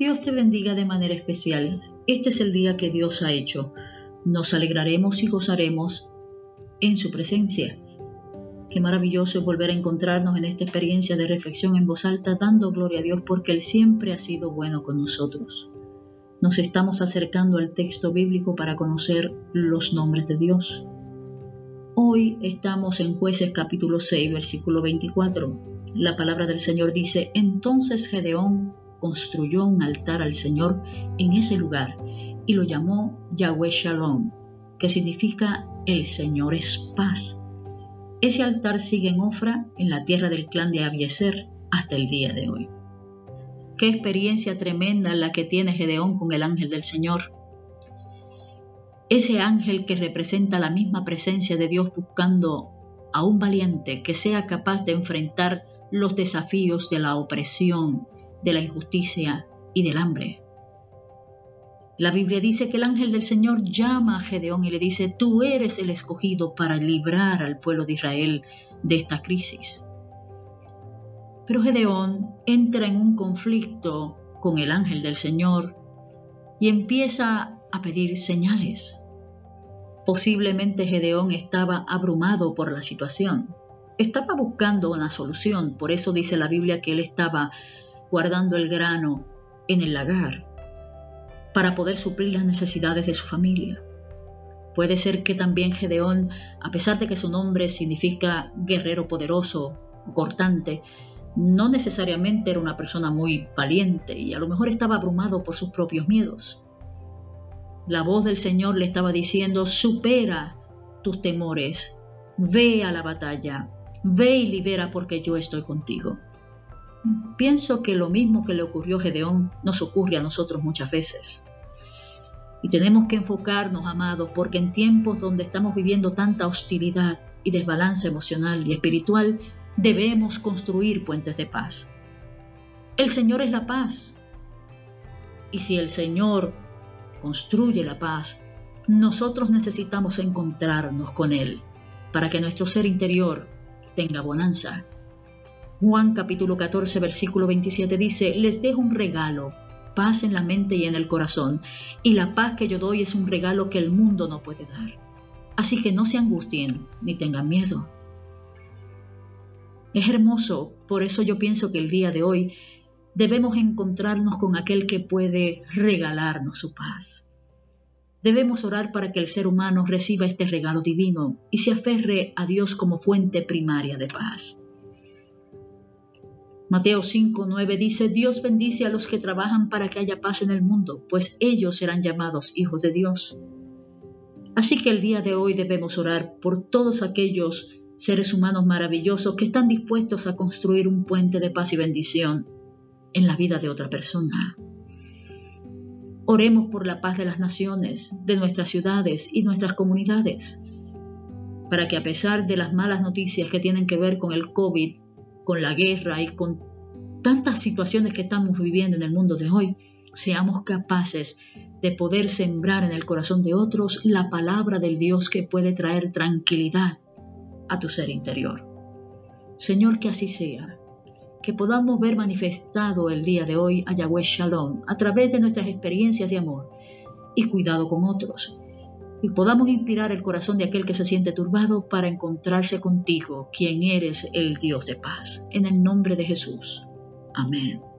Dios te bendiga de manera especial. Este es el día que Dios ha hecho. Nos alegraremos y gozaremos en su presencia. Qué maravilloso es volver a encontrarnos en esta experiencia de reflexión en voz alta, dando gloria a Dios porque Él siempre ha sido bueno con nosotros. Nos estamos acercando al texto bíblico para conocer los nombres de Dios. Hoy estamos en jueces capítulo 6, versículo 24. La palabra del Señor dice, entonces Gedeón construyó un altar al Señor en ese lugar y lo llamó Yahweh Shalom, que significa el Señor es paz. Ese altar sigue en Ofra, en la tierra del clan de Abieser, hasta el día de hoy. Qué experiencia tremenda la que tiene Gedeón con el ángel del Señor. Ese ángel que representa la misma presencia de Dios buscando a un valiente que sea capaz de enfrentar los desafíos de la opresión, de la injusticia y del hambre. La Biblia dice que el ángel del Señor llama a Gedeón y le dice, tú eres el escogido para librar al pueblo de Israel de esta crisis. Pero Gedeón entra en un conflicto con el ángel del Señor y empieza a pedir señales. Posiblemente Gedeón estaba abrumado por la situación. Estaba buscando una solución, por eso dice la Biblia que él estaba guardando el grano en el lagar para poder suplir las necesidades de su familia. Puede ser que también Gedeón, a pesar de que su nombre significa guerrero poderoso cortante, no necesariamente era una persona muy valiente y a lo mejor estaba abrumado por sus propios miedos. La voz del Señor le estaba diciendo, supera tus temores, ve a la batalla, ve y libera porque yo estoy contigo. Pienso que lo mismo que le ocurrió a Gedeón nos ocurre a nosotros muchas veces. Y tenemos que enfocarnos, amados, porque en tiempos donde estamos viviendo tanta hostilidad y desbalance emocional y espiritual, debemos construir puentes de paz. El Señor es la paz. Y si el Señor construye la paz, nosotros necesitamos encontrarnos con Él para que nuestro ser interior tenga bonanza Juan capítulo 14 versículo 27 dice, les dejo un regalo, paz en la mente y en el corazón, y la paz que yo doy es un regalo que el mundo no puede dar. Así que no se angustien ni tengan miedo. Es hermoso, por eso yo pienso que el día de hoy debemos encontrarnos con aquel que puede regalarnos su paz. Debemos orar para que el ser humano reciba este regalo divino y se aferre a Dios como fuente primaria de paz. Mateo 5:9 dice, Dios bendice a los que trabajan para que haya paz en el mundo, pues ellos serán llamados hijos de Dios. Así que el día de hoy debemos orar por todos aquellos seres humanos maravillosos que están dispuestos a construir un puente de paz y bendición en la vida de otra persona. Oremos por la paz de las naciones, de nuestras ciudades y nuestras comunidades, para que a pesar de las malas noticias que tienen que ver con el COVID, con la guerra y con tantas situaciones que estamos viviendo en el mundo de hoy, seamos capaces de poder sembrar en el corazón de otros la palabra del Dios que puede traer tranquilidad a tu ser interior. Señor, que así sea, que podamos ver manifestado el día de hoy a Yahweh Shalom a través de nuestras experiencias de amor y cuidado con otros, y podamos inspirar el corazón de aquel que se siente turbado para encontrarse contigo, quien eres el Dios de paz. En el nombre de Jesús. Amén.